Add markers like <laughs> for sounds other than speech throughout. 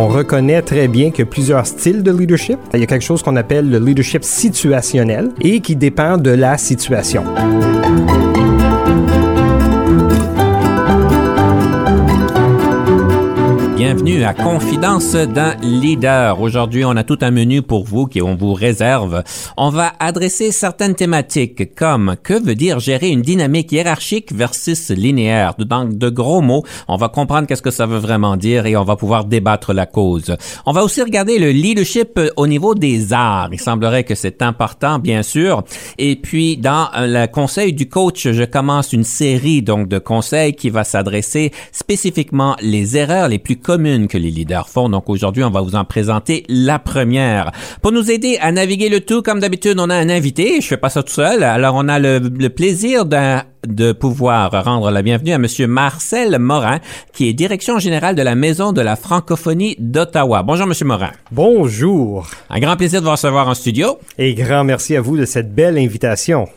On reconnaît très bien a plusieurs styles de leadership. Il y a quelque chose qu'on appelle le leadership situationnel et qui dépend de la situation. Bienvenue à Confidence d'un leader. Aujourd'hui, on a tout un menu pour vous qui on vous réserve. On va adresser certaines thématiques comme que veut dire gérer une dynamique hiérarchique versus linéaire? Donc, de gros mots, on va comprendre qu'est-ce que ça veut vraiment dire et on va pouvoir débattre la cause. On va aussi regarder le leadership au niveau des arts. Il semblerait que c'est important, bien sûr. Et puis, dans le conseil du coach, je commence une série donc de conseils qui va s'adresser spécifiquement les erreurs les plus communes que les leaders font. Donc aujourd'hui, on va vous en présenter la première. Pour nous aider à naviguer le tout, comme d'habitude, on a un invité. Je fais pas ça tout seul. Alors on a le, le plaisir d'un de pouvoir rendre la bienvenue à Monsieur Marcel Morin, qui est direction générale de la Maison de la francophonie d'Ottawa. Bonjour, Monsieur Morin. Bonjour. Un grand plaisir de vous recevoir en studio. Et grand merci à vous de cette belle invitation.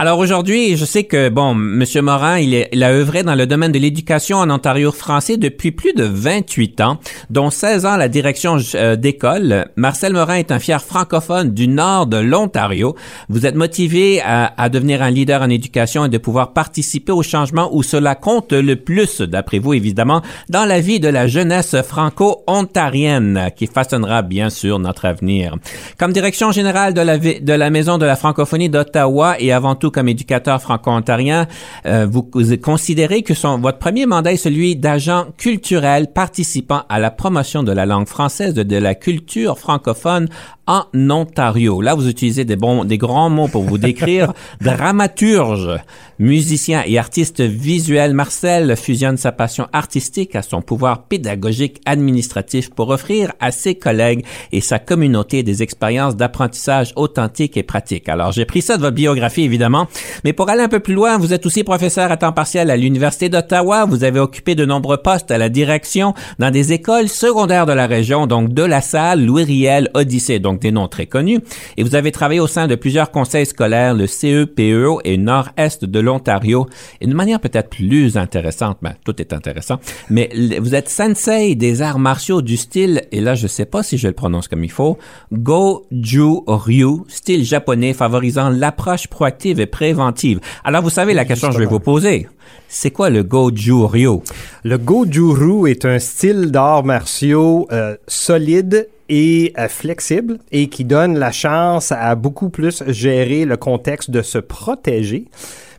Alors aujourd'hui, je sais que, bon, Monsieur Morin, il, est, il a œuvré dans le domaine de l'éducation en Ontario français depuis plus de 28 ans, dont 16 ans à la direction euh, d'école. Marcel Morin est un fier francophone du nord de l'Ontario. Vous êtes motivé à, à, devenir un leader en éducation et de pouvoir participer au changement où cela compte le plus, d'après vous, évidemment, dans la vie de la jeunesse franco-ontarienne, qui façonnera bien sûr notre avenir. Comme direction générale de la, de la Maison de la francophonie d'Ottawa et avant tout comme éducateur franco-ontarien, euh, vous, considérez que votre premier mandat est celui d'agent culturel participant à la promotion de la langue française, de, de la culture francophone en Ontario. Là, vous utilisez des bons, des grands mots pour vous décrire. <laughs> Dramaturge, musicien et artiste visuel, Marcel fusionne sa passion artistique à son pouvoir pédagogique administratif pour offrir à ses collègues et sa communauté des expériences d'apprentissage authentiques et pratiques. Alors, j'ai pris ça de votre biographie, évidemment, mais pour aller un peu plus loin, vous êtes aussi professeur à temps partiel à l'Université d'Ottawa. Vous avez occupé de nombreux postes à la direction dans des écoles secondaires de la région, donc de la salle, Louis Riel, Odyssée. Donc, des noms très connus, et vous avez travaillé au sein de plusieurs conseils scolaires, le CEPEO et Nord-Est de l'Ontario, et de manière peut-être plus intéressante, ben, tout est intéressant, mais vous êtes sensei des arts martiaux du style, et là je sais pas si je le prononce comme il faut, Go-Ju Ryu, style japonais favorisant l'approche proactive et préventive. Alors vous savez la question que je vais vous poser. C'est quoi le Goju Ryu? Le Goju Ryu est un style d'arts martiaux euh, solide et euh, flexible et qui donne la chance à beaucoup plus gérer le contexte de se protéger.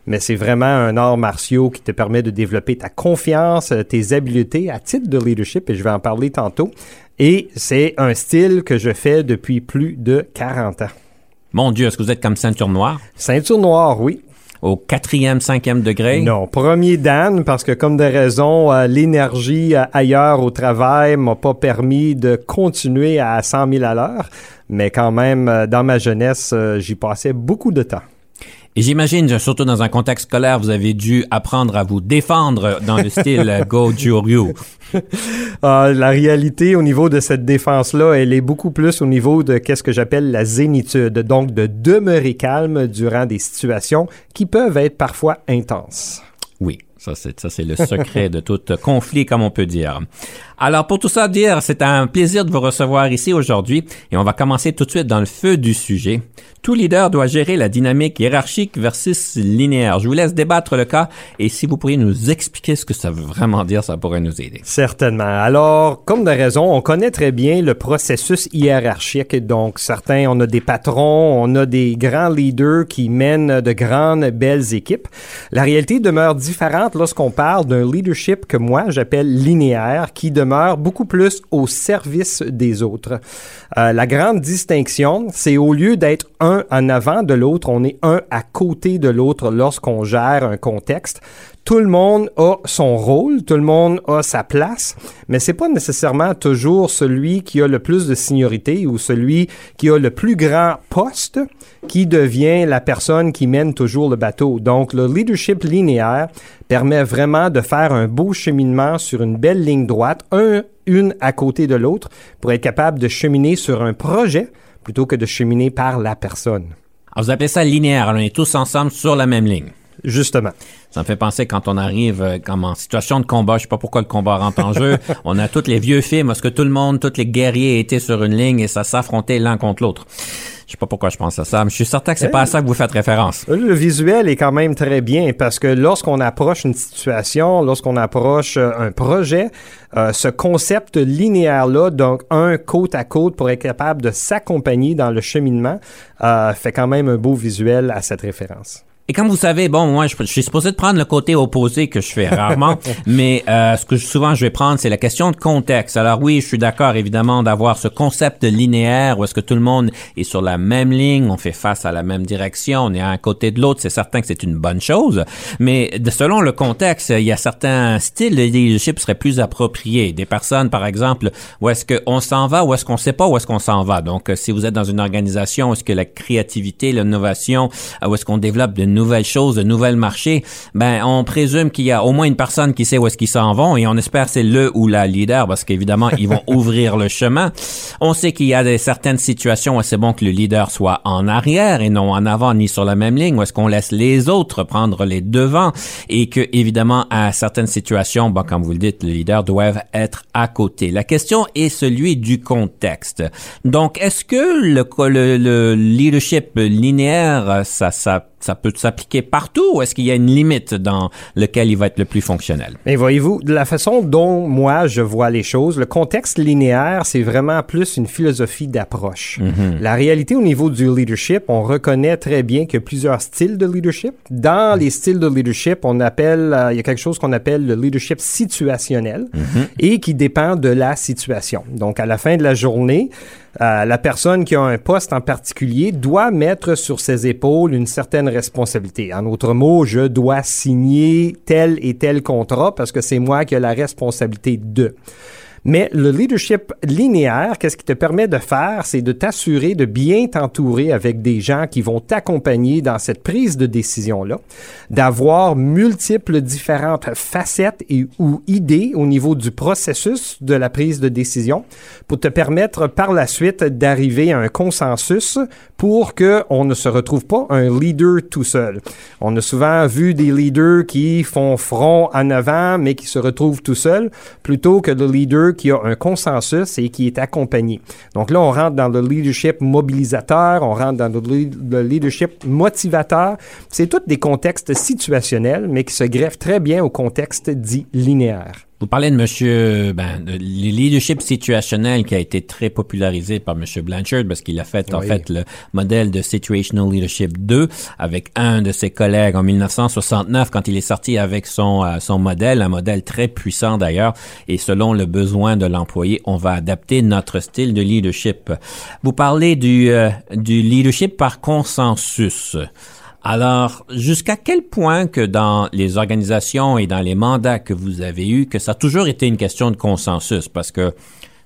Mais c'est vraiment un art martiaux qui te permet de développer ta confiance, euh, tes habiletés à titre de leadership, et je vais en parler tantôt. Et c'est un style que je fais depuis plus de 40 ans. Mon Dieu, est-ce que vous êtes comme ceinture noire? Ceinture noire, oui au quatrième, cinquième degré? Non, premier Dan, parce que comme de raison, euh, l'énergie euh, ailleurs au travail m'a pas permis de continuer à 100 000 à l'heure, mais quand même, euh, dans ma jeunesse, j'y passais beaucoup de temps. Et j'imagine, surtout dans un contexte scolaire, vous avez dû apprendre à vous défendre dans le style <laughs> Go Juryu. <laughs> Ah, la réalité au niveau de cette défense-là, elle est beaucoup plus au niveau de qu'est-ce que j'appelle la zénitude, donc de demeurer calme durant des situations qui peuvent être parfois intenses. Ça c'est ça c'est le secret de tout conflit comme on peut dire. Alors pour tout ça dire, c'est un plaisir de vous recevoir ici aujourd'hui et on va commencer tout de suite dans le feu du sujet. Tout leader doit gérer la dynamique hiérarchique versus linéaire. Je vous laisse débattre le cas et si vous pourriez nous expliquer ce que ça veut vraiment dire, ça pourrait nous aider. Certainement. Alors, comme de raison, on connaît très bien le processus hiérarchique. Donc, certains, on a des patrons, on a des grands leaders qui mènent de grandes, belles équipes. La réalité demeure différente lorsqu'on parle d'un leadership que moi j'appelle linéaire, qui demeure beaucoup plus au service des autres. Euh, la grande distinction, c'est au lieu d'être un en avant de l'autre, on est un à côté de l'autre lorsqu'on gère un contexte tout le monde a son rôle, tout le monde a sa place, mais c'est pas nécessairement toujours celui qui a le plus de seniorité ou celui qui a le plus grand poste qui devient la personne qui mène toujours le bateau. Donc, le leadership linéaire permet vraiment de faire un beau cheminement sur une belle ligne droite, un, une à côté de l'autre, pour être capable de cheminer sur un projet plutôt que de cheminer par la personne. Alors, vous appelez ça linéaire. on est tous ensemble sur la même ligne. Justement. Ça me fait penser quand on arrive euh, comme en situation de combat, je sais pas pourquoi le combat rentre en jeu, <laughs> on a tous les vieux films parce que tout le monde, tous les guerriers étaient sur une ligne et ça s'affrontait l'un contre l'autre. Je sais pas pourquoi je pense à ça, mais je suis certain que c'est pas à ça que vous faites référence. Le visuel est quand même très bien parce que lorsqu'on approche une situation, lorsqu'on approche euh, un projet, euh, ce concept linéaire-là, donc un côte à côte pour être capable de s'accompagner dans le cheminement, fait quand même un beau visuel à cette référence. Et comme vous savez, bon, moi, je, suis supposé de prendre le côté opposé que je fais rarement, <laughs> mais euh, ce que souvent je vais prendre, c'est la question de contexte. Alors oui, je suis d'accord évidemment d'avoir ce concept linéaire où est-ce que tout le monde est sur la même ligne, on fait face à la même direction, on est à un côté de l'autre. C'est certain que c'est une bonne chose, mais de, selon le contexte, il y a certains styles de leadership seraient plus appropriés. Des personnes, par exemple, où est-ce qu'on s'en va, où est-ce qu'on sait pas où est-ce qu'on s'en va. Donc, si vous êtes dans une organisation, où est-ce que la créativité, l'innovation, où est-ce qu'on développe de nouvelles choses, de nouvelles marchés, ben on présume qu'il y a au moins une personne qui sait où est-ce qu'ils s'en vont et on espère c'est le ou la leader parce qu'évidemment ils vont <laughs> ouvrir le chemin. On sait qu'il y a des, certaines situations où c'est bon que le leader soit en arrière et non en avant ni sur la même ligne où est-ce qu'on laisse les autres prendre les devants et que évidemment à certaines situations, bon comme vous le dites, le leader doivent être à côté. La question est celui du contexte. Donc est-ce que le, le, le leadership linéaire ça ça ça peut s'appliquer partout ou est-ce qu'il y a une limite dans lequel il va être le plus fonctionnel? Mais voyez-vous, de la façon dont moi je vois les choses, le contexte linéaire, c'est vraiment plus une philosophie d'approche. Mm-hmm. La réalité au niveau du leadership, on reconnaît très bien qu'il y a plusieurs styles de leadership. Dans les styles de leadership, on appelle, euh, il y a quelque chose qu'on appelle le leadership situationnel mm-hmm. et qui dépend de la situation. Donc à la fin de la journée, euh, la personne qui a un poste en particulier doit mettre sur ses épaules une certaine responsabilité. En autre mots, je dois signer tel et tel contrat parce que c'est moi qui ai la responsabilité de. Mais le leadership linéaire, qu'est-ce qui te permet de faire, c'est de t'assurer de bien t'entourer avec des gens qui vont t'accompagner dans cette prise de décision-là, d'avoir multiples différentes facettes et ou idées au niveau du processus de la prise de décision pour te permettre par la suite d'arriver à un consensus pour que on ne se retrouve pas un leader tout seul. On a souvent vu des leaders qui font front en avant mais qui se retrouvent tout seuls plutôt que le leader qui a un consensus et qui est accompagné. Donc là, on rentre dans le leadership mobilisateur, on rentre dans le, leadership motivateur. C'est tous des contextes situationnels, mais qui se greffent très bien au contexte dit linéaire. Vous parlez de monsieur, ben, le leadership situationnel qui a été très popularisé par monsieur Blanchard parce qu'il a fait, en fait, le modèle de Situational Leadership 2 avec un de ses collègues en 1969 quand il est sorti avec son, euh, son modèle, un modèle très puissant d'ailleurs. Et selon le besoin de l'employé, on va adapter notre style de leadership. Vous parlez du, euh, du leadership par consensus. Alors, jusqu'à quel point que dans les organisations et dans les mandats que vous avez eus, que ça a toujours été une question de consensus? Parce que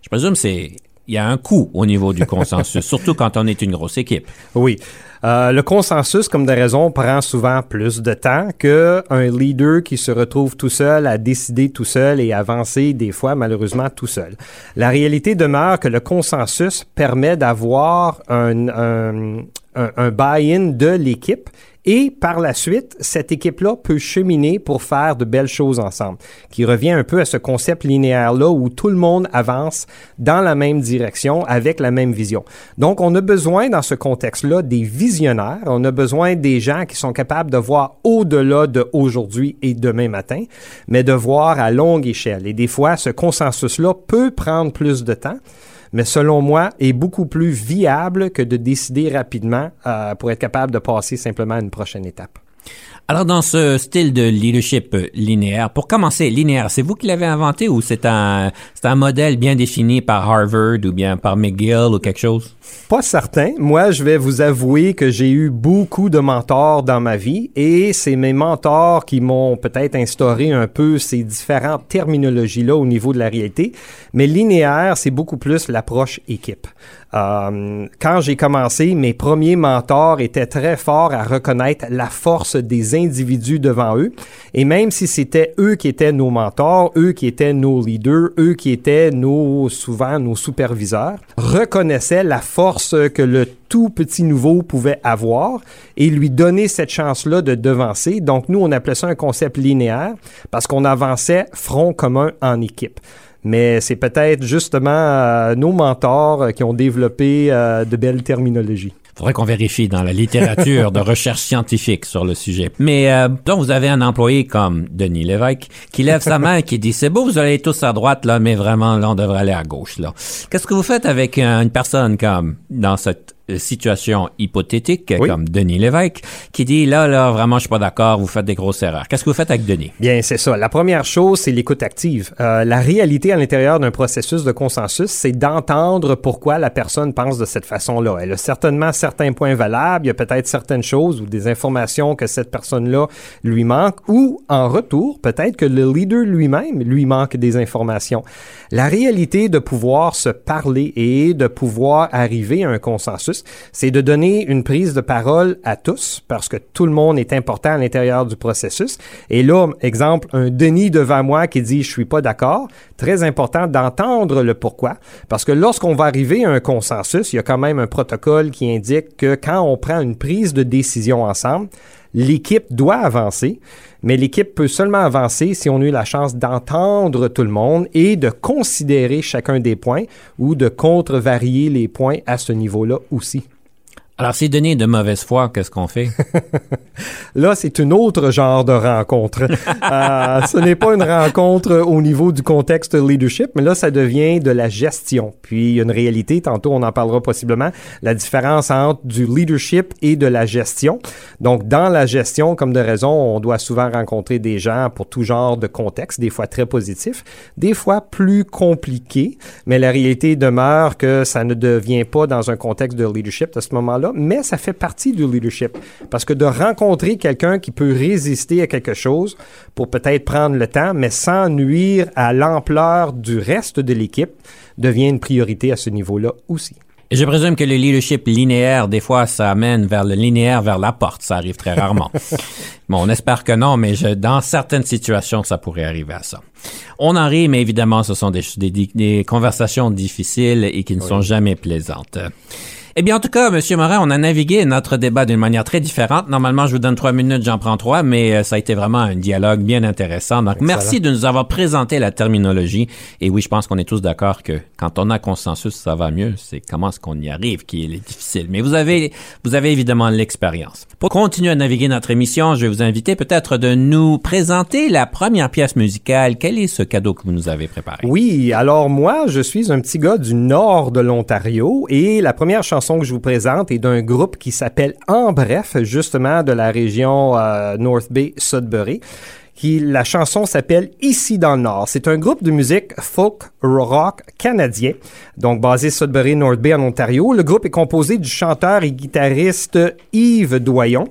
je présume c'est il y a un coût au niveau du consensus, <laughs> surtout quand on est une grosse équipe. Oui. Euh, le consensus, comme de raison, prend souvent plus de temps qu'un leader qui se retrouve tout seul à décider tout seul et avancer des fois, malheureusement, tout seul. La réalité demeure que le consensus permet d'avoir un, un, un, buy-in de l'équipe et par la suite, cette équipe-là peut cheminer pour faire de belles choses ensemble, qui revient un peu à ce concept linéaire-là où tout le monde avance dans la même direction avec la même vision. Donc, on a besoin dans ce contexte-là des visionnaires, on a besoin des gens qui sont capables de voir au-delà de aujourd'hui et demain matin, mais de voir à longue échelle. Et des fois, ce consensus-là peut prendre plus de temps mais selon moi, est beaucoup plus viable que de décider rapidement euh, pour être capable de passer simplement à une prochaine étape. Alors, dans ce style de leadership linéaire, pour commencer, linéaire, c'est vous qui l'avez inventé ou c'est un, c'est un modèle bien défini par Harvard ou bien par McGill ou quelque chose? Pas certain. Moi, je vais vous avouer que j'ai eu beaucoup de mentors dans ma vie et c'est mes mentors qui m'ont peut-être instauré un peu ces différentes terminologies-là au niveau de la réalité. Mais linéaire, c'est beaucoup plus l'approche équipe. Euh, quand j'ai commencé, mes premiers mentors étaient très forts à reconnaître la force des individus devant eux. Et même si c'était eux qui étaient nos mentors, eux qui étaient nos leaders, eux qui étaient nos, souvent nos superviseurs, reconnaissaient la force que le tout petit nouveau pouvait avoir et lui donner cette chance-là de devancer. Donc, nous, on appelait ça un concept linéaire parce qu'on avançait front commun en équipe mais c'est peut-être justement euh, nos mentors euh, qui ont développé euh, de belles terminologies. Faudrait qu'on vérifie dans la littérature de recherche scientifique sur le sujet. Mais donc vous avez un employé comme Denis Lévesque qui lève sa main et qui dit c'est beau vous allez tous à droite là mais vraiment là on devrait aller à gauche là. Qu'est-ce que vous faites avec une personne comme dans cette euh, situation hypothétique comme Denis Lévesque qui dit là là vraiment je suis pas d'accord vous faites des grosses erreurs. Qu'est-ce que vous faites avec Denis? Bien c'est ça. La première chose c'est l'écoute active. Euh, la réalité à l'intérieur d'un processus de consensus c'est d'entendre pourquoi la personne pense de cette façon là elle a certainement certains points valables il y a peut-être certaines choses ou des informations que cette personne là lui manque ou en retour peut-être que le leader lui-même lui manque des informations. La réalité de pouvoir se parler et de pouvoir arriver à un consensus c'est de donner une prise de parole à tous, parce que tout le monde est important à l'intérieur du processus. Et là, exemple, un Denis devant moi qui dit je suis pas d'accord, très important d'entendre le pourquoi, parce que lorsqu'on va arriver à un consensus, il y a quand même un protocole qui indique que quand on prend une prise de décision ensemble, l'équipe doit avancer, mais l'équipe peut seulement avancer si on a eu la chance d'entendre tout le monde et de considérer chacun des points ou de contre-varier les points à ce niveau-là aussi. Alors, c'est donné de mauvaise foi, qu'est-ce qu'on fait? <laughs> Là, c'est un autre genre de rencontre. <laughs> euh, ce n'est pas une rencontre au niveau du contexte leadership, mais là, ça devient de la gestion. Puis, il y a une réalité, tantôt on en parlera possiblement, la différence entre du leadership et de la gestion. Donc, dans la gestion, comme de raison, on doit souvent rencontrer des gens pour tout genre de contexte, des fois très positifs, des fois plus compliqués, mais la réalité demeure que ça ne devient pas dans un contexte de leadership à ce moment-là mais ça fait partie du leadership. Parce que de rencontrer quelqu'un qui peut résister à quelque chose pour peut-être prendre le temps, mais sans nuire à l'ampleur du reste de l'équipe, devient une priorité à ce niveau-là aussi. Et je présume que le leadership linéaire, des fois, ça amène vers le linéaire vers la porte. Ça arrive très rarement. <laughs> bon, on espère que non, mais dans certaines situations, ça pourrait arriver à ça. On en rit, mais évidemment, ce sont des, des, conversations difficiles et qui ne sont jamais plaisantes. Eh bien, en tout cas, Monsieur Morin, on a navigué notre débat d'une manière très différente. Normalement, je vous donne trois minutes, j'en prends trois, mais euh, ça a été vraiment un dialogue bien intéressant. Donc, merci de nous avoir présenté la terminologie. Et oui, je pense qu'on est tous d'accord que quand on a consensus, ça va mieux. C'est comment est-ce qu'on y arrive qui est difficile. Mais vous avez, vous avez évidemment l'expérience. Pour continuer à naviguer notre émission, je vais vous inviter peut-être de nous présenter la première pièce musicale. Quel est ce cadeau que vous nous avez préparé? Oui, alors moi, je suis un petit gars du nord de l'Ontario et la première chanson que je vous présente est d'un groupe qui s'appelle En Bref, justement de la région euh, North Bay, Sudbury. Qui, la chanson s'appelle Ici dans le Nord. C'est un groupe de musique folk rock canadien, donc basé Sudbury, North Bay en Ontario. Le groupe est composé du chanteur et guitariste Yves Doyon,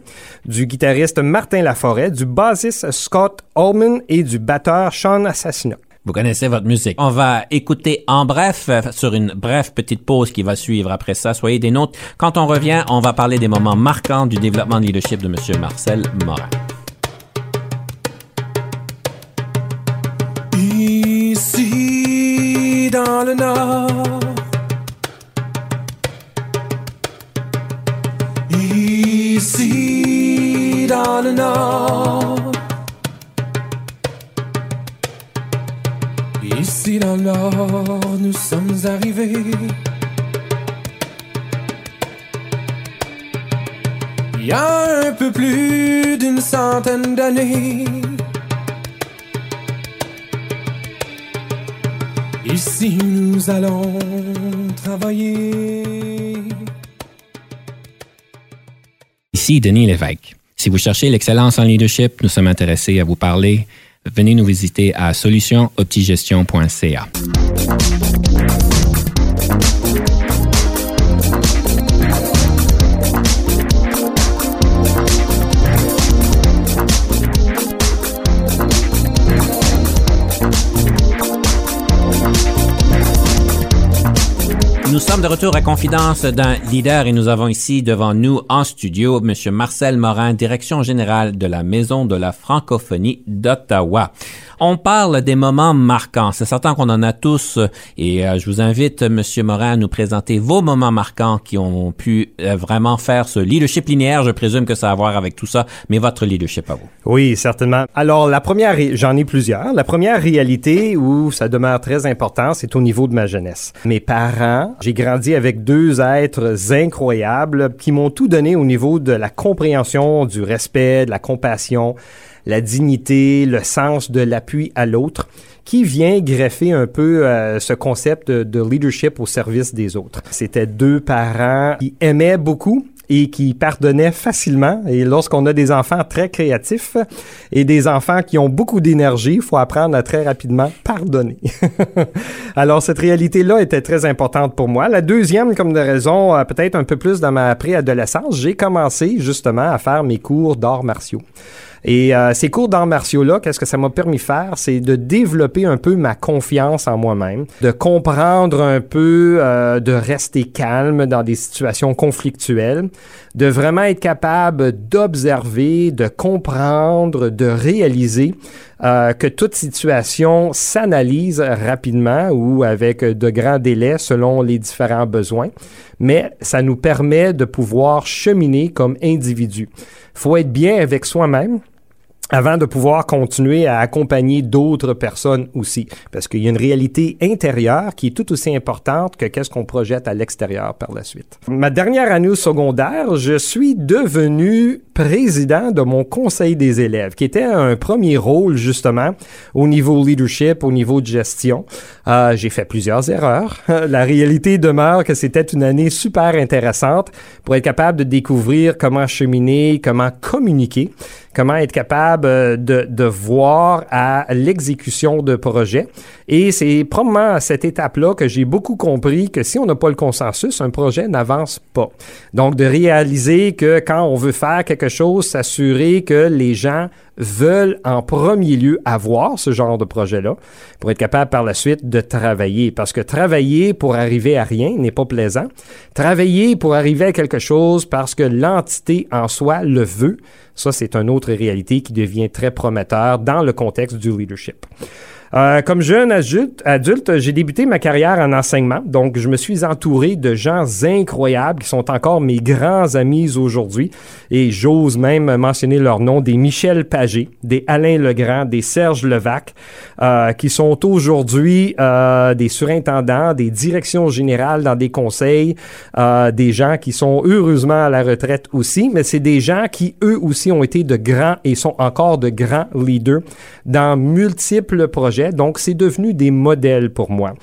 du guitariste Martin Laforêt, du bassiste Scott Allman et du batteur Sean Assassina. Vous connaissez votre musique. On va écouter en bref, euh, sur une brève petite pause qui va suivre après ça. Soyez des nôtres. Quand on revient, on va parler des moments marquants du développement de leadership de M. Marcel Morin. Ici dans le Nord. Ici dans le Nord. L'or, nous sommes arrivés. Il y a un peu plus d'une centaine d'années. Ici nous allons travailler. Ici Denis Lévesque. Si vous cherchez l'excellence en leadership, nous sommes intéressés à vous parler. Venez nous visiter à solutionoptigestion.ca. Nous sommes de retour à Confidence d'un leader et nous avons ici devant nous en studio M. Marcel Morin, direction générale de la Maison de la francophonie d'Ottawa. On parle des moments marquants. C'est certain qu'on en a tous et euh, je vous invite, Monsieur Morin, à nous présenter vos moments marquants qui ont pu euh, vraiment faire ce leadership linéaire. Je présume que ça a à voir avec tout ça, mais votre leadership à vous. Oui, certainement. Alors, la première, j'en ai plusieurs. La première réalité où ça demeure très important, c'est au niveau de ma jeunesse. Mes parents, j'ai grandi avec deux êtres incroyables qui m'ont tout donné au niveau de la compréhension, du respect, de la compassion la dignité, le sens de l'appui à l'autre, qui vient greffer un peu euh, ce concept de, leadership au service des autres. C'était deux parents qui aimaient beaucoup, et qui pardonnaient facilement. Et lorsqu'on a des enfants très créatifs et des enfants qui ont beaucoup d'énergie, il faut apprendre à très rapidement pardonner. <laughs> Alors, cette réalité-là était très importante pour moi. La deuxième, comme de raison, euh, peut-être un peu plus dans ma préadolescence, j'ai commencé justement à faire mes cours d'arts martiaux. Et euh, ces cours d'arts martiaux-là, qu'est-ce que ça m'a permis de faire? C'est de développer un peu ma confiance en moi-même, de comprendre un peu, euh, de rester calme dans des situations conflictuelles, de vraiment être capable d'observer, de comprendre, de réaliser euh, que toute situation s'analyse rapidement ou avec de grands délais selon les différents besoins, mais ça nous permet de pouvoir cheminer comme individu. faut être bien avec soi-même, avant de pouvoir continuer à accompagner d'autres personnes aussi. Parce qu'il y a une réalité intérieure qui est tout aussi importante que qu'est-ce qu'on projette à l'extérieur par la suite. Ma dernière année au secondaire, je suis devenu président de mon conseil des élèves, qui était un premier rôle justement au niveau leadership, au niveau de gestion. Euh, j'ai fait plusieurs erreurs. <laughs> La réalité demeure que c'était une année super intéressante pour être capable de découvrir comment cheminer, comment communiquer comment être capable euh, de, de voir à l'exécution de projets. Et c'est probablement à cette étape-là que j'ai beaucoup compris que si on n'a pas le consensus, un projet n'avance pas. Donc, de réaliser que quand on veut faire quelque chose, s'assurer que les gens veulent en premier lieu avoir ce genre de projet-là pour être capable par la suite de travailler. Parce que travailler pour arriver à rien n'est pas plaisant. Travailler pour arriver à quelque chose parce que l'entité en soi le veut, ça c'est une autre réalité qui devient très prometteur dans le contexte du leadership. Euh, comme jeune adulte, j'ai débuté ma carrière en enseignement, donc je me suis entouré de gens incroyables qui sont encore mes grands amis aujourd'hui, et j'ose même mentionner leur nom, des Michel Pagé, des Alain Legrand, des Serge Levac, euh, qui sont aujourd'hui euh, des surintendants, des directions générales dans des conseils, euh, des gens qui sont heureusement à la retraite aussi, mais c'est des gens qui eux aussi ont été de grands et sont encore de grands leaders dans multiples projets donc, c'est devenu des modèles pour moi.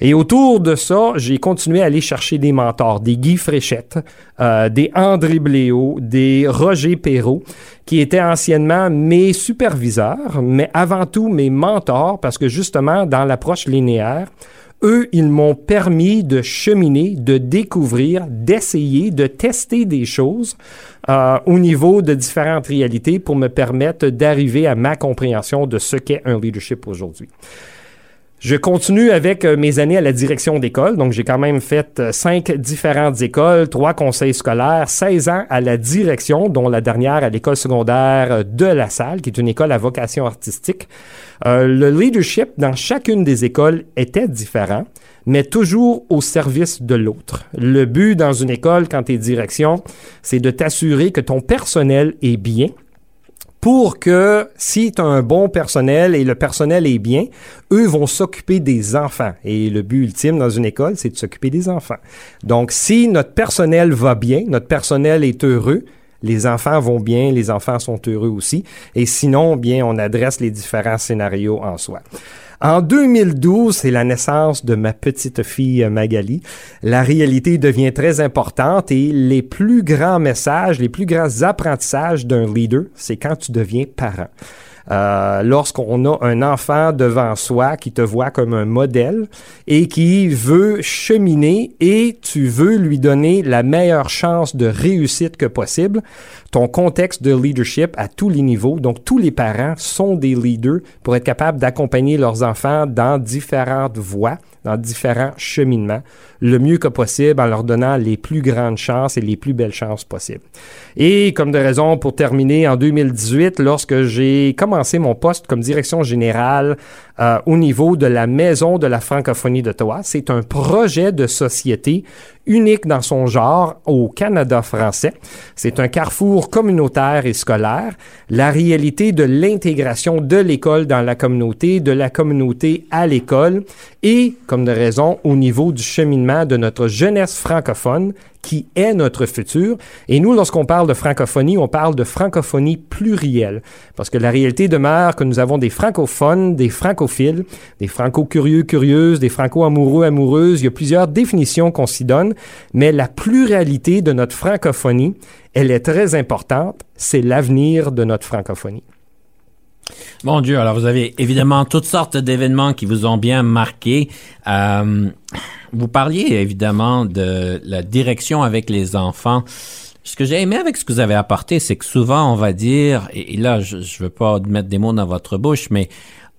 Et autour de ça, j'ai continué à aller chercher des mentors, des Guy Fréchette, euh, des André Bléau, des Roger Perrault, qui étaient anciennement mes superviseurs, mais avant tout mes mentors, parce que justement, dans l'approche linéaire, eux, ils m'ont permis de cheminer, de découvrir, d'essayer, de tester des choses euh, au niveau de différentes réalités pour me permettre d'arriver à ma compréhension de ce qu'est un leadership aujourd'hui. Je continue avec euh, mes années à la direction d'école. Donc, j'ai quand même fait euh, cinq différentes écoles, trois conseils scolaires, 16 ans à la direction, dont la dernière à l'école secondaire de La Salle, qui est une école à vocation artistique. le leadership dans chacune des écoles était différent mais toujours au service de l'autre. Le but dans une école, quand tu es direction, c'est de t'assurer que ton personnel est bien, pour que si tu as un bon personnel et le personnel est bien, eux vont s'occuper des enfants. Et le but ultime dans une école, c'est de s'occuper des enfants. Donc, si notre personnel va bien, notre personnel est heureux, les enfants vont bien, les enfants sont heureux aussi. Et sinon, bien, on adresse les différents scénarios en soi. En 2012, c'est la naissance de ma petite fille euh, Magali. La réalité devient très importante et les plus grands messages, les plus grands apprentissages d'un leader, c'est quand tu deviens parent. Euh, lorsqu'on a un enfant devant soi qui te voit comme un modèle et qui veut cheminer et tu veux lui donner la meilleure chance de réussite que possible, ton contexte de leadership à tous les niveaux, donc tous les parents sont des leaders pour être capables d'accompagner leurs enfants dans différentes voies dans différents cheminements, le mieux que possible en leur donnant les plus grandes chances et les plus belles chances possibles. Et comme de raison, pour terminer, en 2018, lorsque j'ai commencé mon poste comme direction générale euh, au niveau de la Maison de la francophonie d'Ottawa, c'est un projet de société unique dans son genre au Canada français. C'est un carrefour communautaire et scolaire, la réalité de l'intégration de l'école dans la communauté, de la communauté à l'école et, comme de raison, au niveau du cheminement de notre jeunesse francophone qui est notre futur. Et nous, lorsqu'on parle de francophonie, on parle de francophonie plurielle, parce que la réalité demeure que nous avons des francophones, des francophiles, des franco-curieux, curieuses, des franco-amoureux, amoureuses. Il y a plusieurs définitions qu'on s'y donne, mais la pluralité de notre francophonie, elle est très importante. C'est l'avenir de notre francophonie. Mon Dieu, alors vous avez évidemment toutes sortes d'événements qui vous ont bien marqué. Euh, vous parliez évidemment de la direction avec les enfants. Ce que j'ai aimé avec ce que vous avez apporté, c'est que souvent on va dire, et, là je ne veux pas mettre des mots dans votre bouche, mais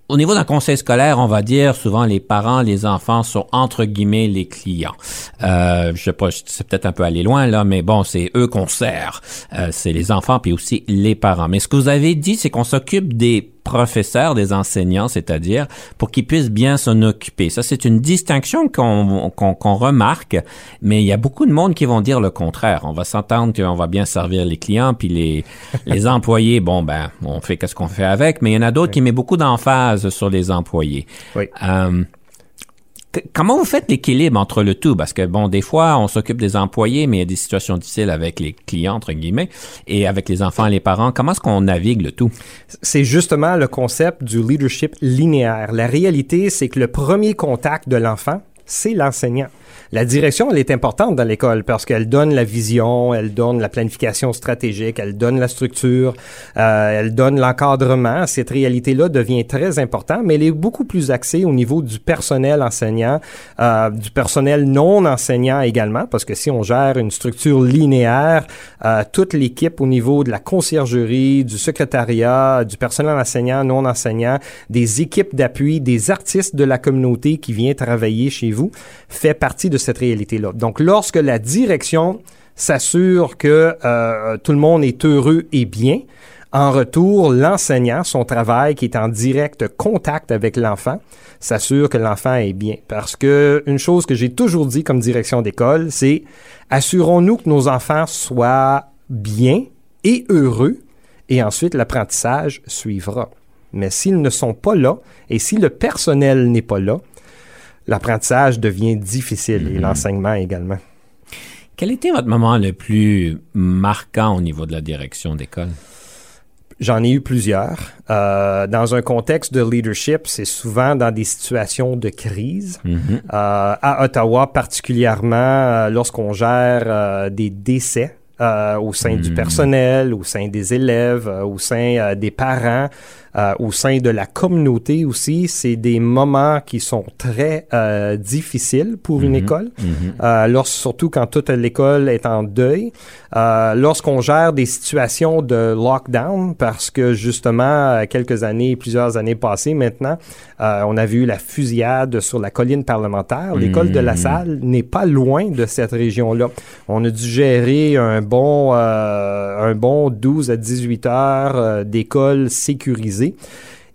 au niveau d'un conseil scolaire, on va dire souvent les parents, les enfants sont entre guillemets les clients. Euh, je sais pas, c'est peut-être un peu aller loin là, mais bon, c'est eux qu'on sert. Euh, c'est les enfants puis aussi les parents. Mais ce que vous avez dit, c'est qu'on s'occupe des professeurs, des enseignants, c'est-à-dire pour qu'ils puissent bien s'en occuper. Ça, c'est une distinction qu'on remarque, mais il y a beaucoup de monde qui vont dire le contraire. On va s'entendre qu'on va bien servir les clients, puis les, <laughs> les employés, bon, ben, on fait qu'est-ce qu'on fait avec, mais il y en a d'autres qui mettent beaucoup d'emphase sur les employés. Oui. Euh, comment vous faites l'équilibre entre le tout? Parce que, bon, des fois, on s'occupe des employés, mais il y a des situations difficiles avec les clients, entre guillemets, et avec les enfants et les parents. Comment est-ce qu'on navigue le tout? C'est justement le concept du leadership linéaire. La réalité, c'est que le premier contact de l'enfant, c'est l'enseignant. La direction, elle est importante dans l'école parce qu'elle donne la vision, elle donne la planification stratégique, elle donne la structure, euh, elle donne l'encadrement. Cette réalité-là devient très importante, mais elle est beaucoup plus axée au niveau du personnel enseignant, euh, du personnel non enseignant également, parce que si on gère une structure linéaire, euh, toute l'équipe au niveau de la conciergerie, du secrétariat, du personnel enseignant, non enseignant, des équipes d'appui, des artistes de la communauté qui viennent travailler chez fait partie de cette réalité-là. Donc, lorsque la direction s'assure que euh, tout le monde est heureux et bien, en retour, l'enseignant, son travail qui est en direct contact avec l'enfant, s'assure que l'enfant est bien. Parce que une chose que j'ai toujours dit comme direction d'école, c'est assurons-nous que nos enfants soient bien et heureux, et ensuite l'apprentissage suivra. Mais s'ils ne sont pas là, et si le personnel n'est pas là, l'apprentissage devient difficile et mhm. l'enseignement également. Quel était votre moment le plus marquant au niveau de la direction d'école? J'en ai eu plusieurs. Euh, dans un contexte de leadership, c'est souvent dans des situations de crise. Mhm. euh, à Ottawa, particulièrement euh, lorsqu'on gère euh, des décès au sein du mhm. personnel, au sein des élèves, au sein des parents. Euh, au sein de la communauté aussi. C'est des moments qui sont très euh, difficiles pour une mhm. école, mhm. euh, surtout quand toute l'école est en deuil. Euh, lorsqu'on gère des situations de lockdown, parce que justement, quelques années, plusieurs années passées maintenant, on a vu la fusillade sur la colline parlementaire. L'école de la mhm. salle n'est pas loin de cette région-là. On a dû gérer un bon, un bon 12 à 18 heures d'école sécurisée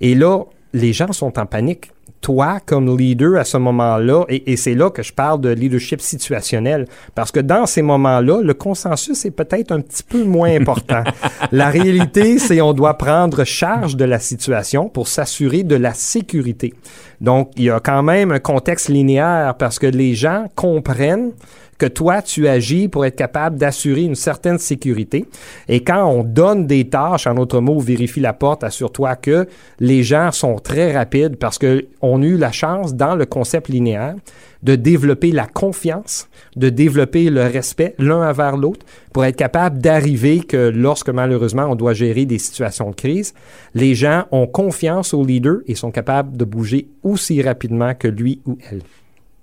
et là, les gens sont en panique. Toi, comme leader à ce moment-là, et, c'est là que je parle de leadership situationnel, parce que dans ces moments-là, le consensus est peut-être un petit peu moins important. <laughs> la réalité, c'est on doit prendre charge de la situation pour s'assurer de la sécurité. Donc, il y a quand même un contexte linéaire parce que les gens comprennent que toi, tu agis pour être capable d'assurer une certaine sécurité. Et quand on donne des tâches, en autre mot, vérifie la porte, assure-toi que les gens sont très rapides parce qu'on a eu la chance, dans le concept linéaire, de développer la confiance, de développer le respect l'un envers l'autre pour être capable d'arriver que lorsque malheureusement on doit gérer des situations de crise, les gens ont confiance au leader et sont capables de bouger aussi rapidement que lui ou elle.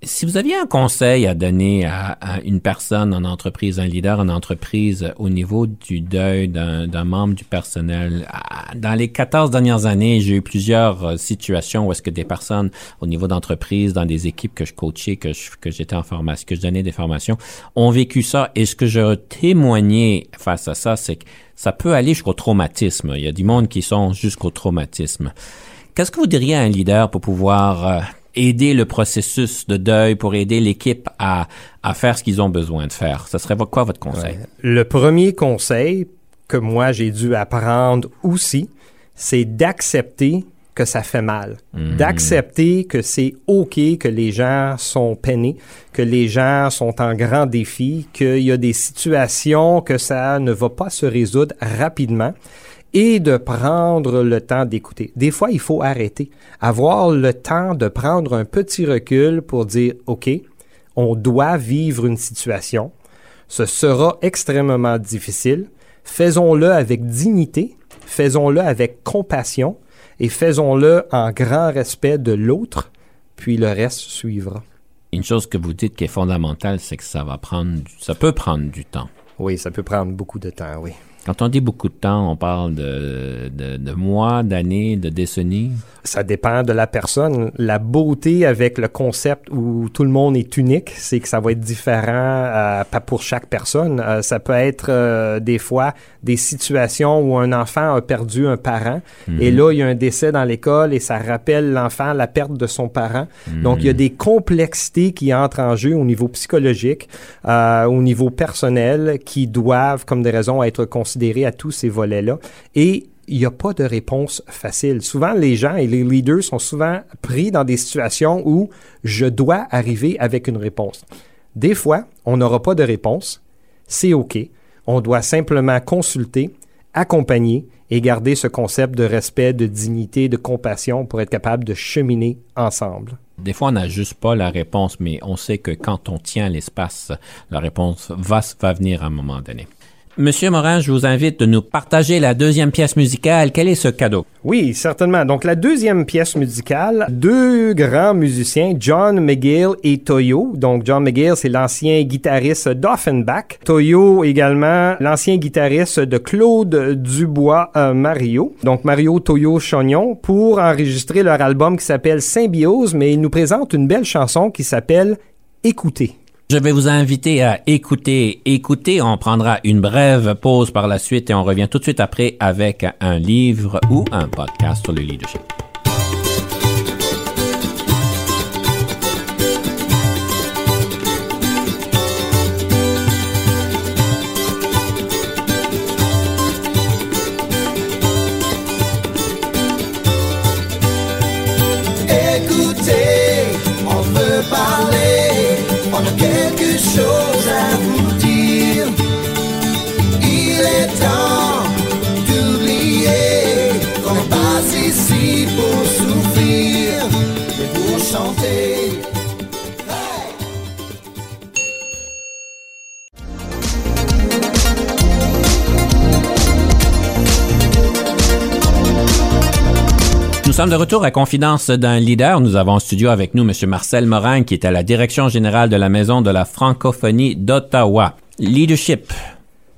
Si vous aviez un conseil à donner à, une personne en entreprise, un leader en entreprise au niveau du deuil d'un membre du personnel, dans les 14 dernières années, j'ai eu plusieurs euh, situations où est-ce que des personnes au niveau d'entreprise, dans des équipes que je coachais, que que j'étais en formation, que je donnais des formations, ont vécu ça. Et ce que je témoignais face à ça, c'est que ça peut aller jusqu'au traumatisme. Il y a du monde qui sont jusqu'au traumatisme. Qu'est-ce que vous diriez à un leader pour pouvoir euh, aider le processus de deuil, pour aider l'équipe à, à faire ce qu'ils ont besoin de faire. Ce serait quoi votre conseil? Le premier conseil que moi j'ai dû apprendre aussi, c'est d'accepter que ça fait mal, hmm. d'accepter que c'est OK que les gens sont peinés, que les gens sont en grand défi, qu'il y a des situations que ça ne va pas se résoudre rapidement et de prendre le temps d'écouter. Des fois, il faut arrêter, avoir le temps de prendre un petit recul pour dire, OK, on doit vivre une situation, ce sera extrêmement difficile, faisons-le avec dignité, faisons-le avec compassion et faisons-le en grand respect de l'autre, puis le reste suivra. Une chose que vous dites qui est fondamentale, c'est que ça va prendre, ça peut prendre du temps. Oui, ça peut prendre beaucoup de temps, oui. Quand on dit beaucoup de temps, on parle de, de, mois, d'années, de décennies. Ça dépend de la personne. La beauté avec le concept où tout le monde est unique, c'est que ça va être différent euh, pas pour chaque personne. Euh, ça peut être euh, des fois des situations où un enfant a perdu un parent et mhm. là, il y a un décès dans l'école et ça rappelle l'enfant la perte de son parent. Donc, il y a mhm. des complexités qui entrent en jeu au niveau psychologique, au niveau personnel, qui doivent, comme des raisons, être considérées à tous ces volets-là. Et il n'y a pas de réponse facile. Souvent, les gens et les leaders sont souvent pris dans des situations où je dois arriver avec une réponse. Des fois, on n'aura pas de réponse. C'est OK. On doit simplement consulter, accompagner et garder ce concept de respect, de dignité, de compassion pour être capable de cheminer ensemble. Des fois, on n'a juste pas la réponse, mais on sait que quand on tient l'espace, la réponse va, va venir à un moment donné. Monsieur Morin, je vous invite de nous partager la deuxième pièce musicale. Quel est ce cadeau? Oui, certainement. Donc, la deuxième pièce musicale, deux grands musiciens, John McGill et Toyo. Donc, John McGill, c'est l'ancien guitariste d'Offenbach. Toyo, également, l'ancien guitariste de Claude Dubois euh, Mario. Donc, Mario Toyo Chognon, pour enregistrer leur album qui s'appelle Symbiose, mais il nous présente une belle chanson qui s'appelle Écoutez. Je vais vous inviter à écouter, écouter. On prendra une brève pause par la suite et on revient tout de suite après avec un livre ou un podcast sur le leadership. Sommes de retour à Confidence d'un leader. Nous avons en studio avec nous M. Marcel Morin, qui est à la direction générale de la Maison de la francophonie d'Ottawa. Leadership,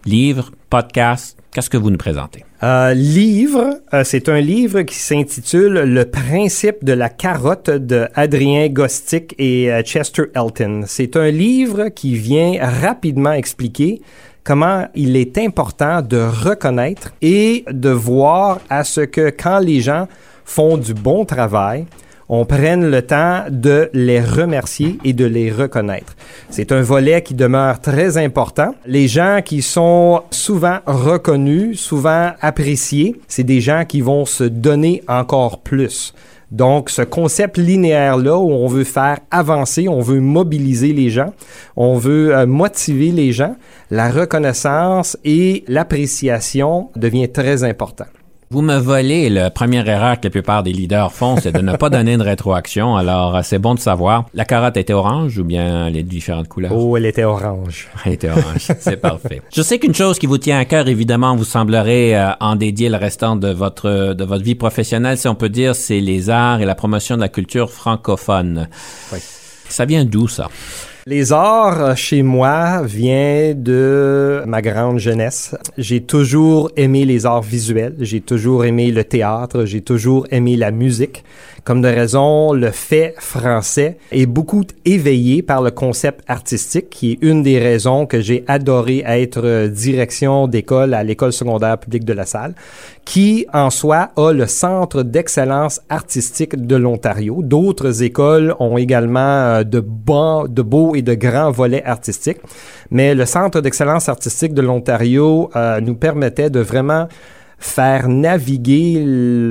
livre, podcast, qu'est-ce que vous nous présentez? Euh, livre, euh, c'est un livre qui s'intitule Le principe de la carotte de Adrien Gostic et euh, Chester Elton. C'est un livre qui vient rapidement expliquer comment il est important de reconnaître et de voir à ce que quand les gens font du bon travail, on prenne le temps de les remercier et de les reconnaître. C'est un volet qui demeure très important. Les gens qui sont souvent reconnus, souvent appréciés, c'est des gens qui vont se donner encore plus. Donc, ce concept linéaire-là où on veut faire avancer, on veut mobiliser les gens, on veut euh, motiver les gens, la reconnaissance et l'appréciation devient très important. Vous me volez la première erreur que la plupart des leaders font, c'est de ne pas <laughs> donner de rétroaction. Alors, c'est bon de savoir. La carotte était orange ou bien les différentes couleurs? Oh, elle était orange. <laughs> Elle était orange. c'est parfait. Je sais qu'une chose qui vous tient à cœur, évidemment, vous semblerez euh, en dédier le restant de votre, de votre vie professionnelle, si on peut dire, c'est les arts et la promotion de la culture francophone. Oui. Ça vient d'où, ça? Les arts euh, chez moi vient de ma grande jeunesse. J'ai toujours aimé les arts visuels, j'ai toujours aimé le théâtre, j'ai toujours aimé la musique. Comme de raison, le fait français est beaucoup éveillé par le concept artistique, qui est une des raisons que j'ai adoré être direction d'école à l'école secondaire publique de la Salle, qui en soi a le centre d'excellence artistique de l'Ontario. D'autres écoles ont également euh, de, bons, de beaux et de grands volets artistiques, mais le centre d'excellence artistique de l'Ontario euh, nous permettait de vraiment faire naviguer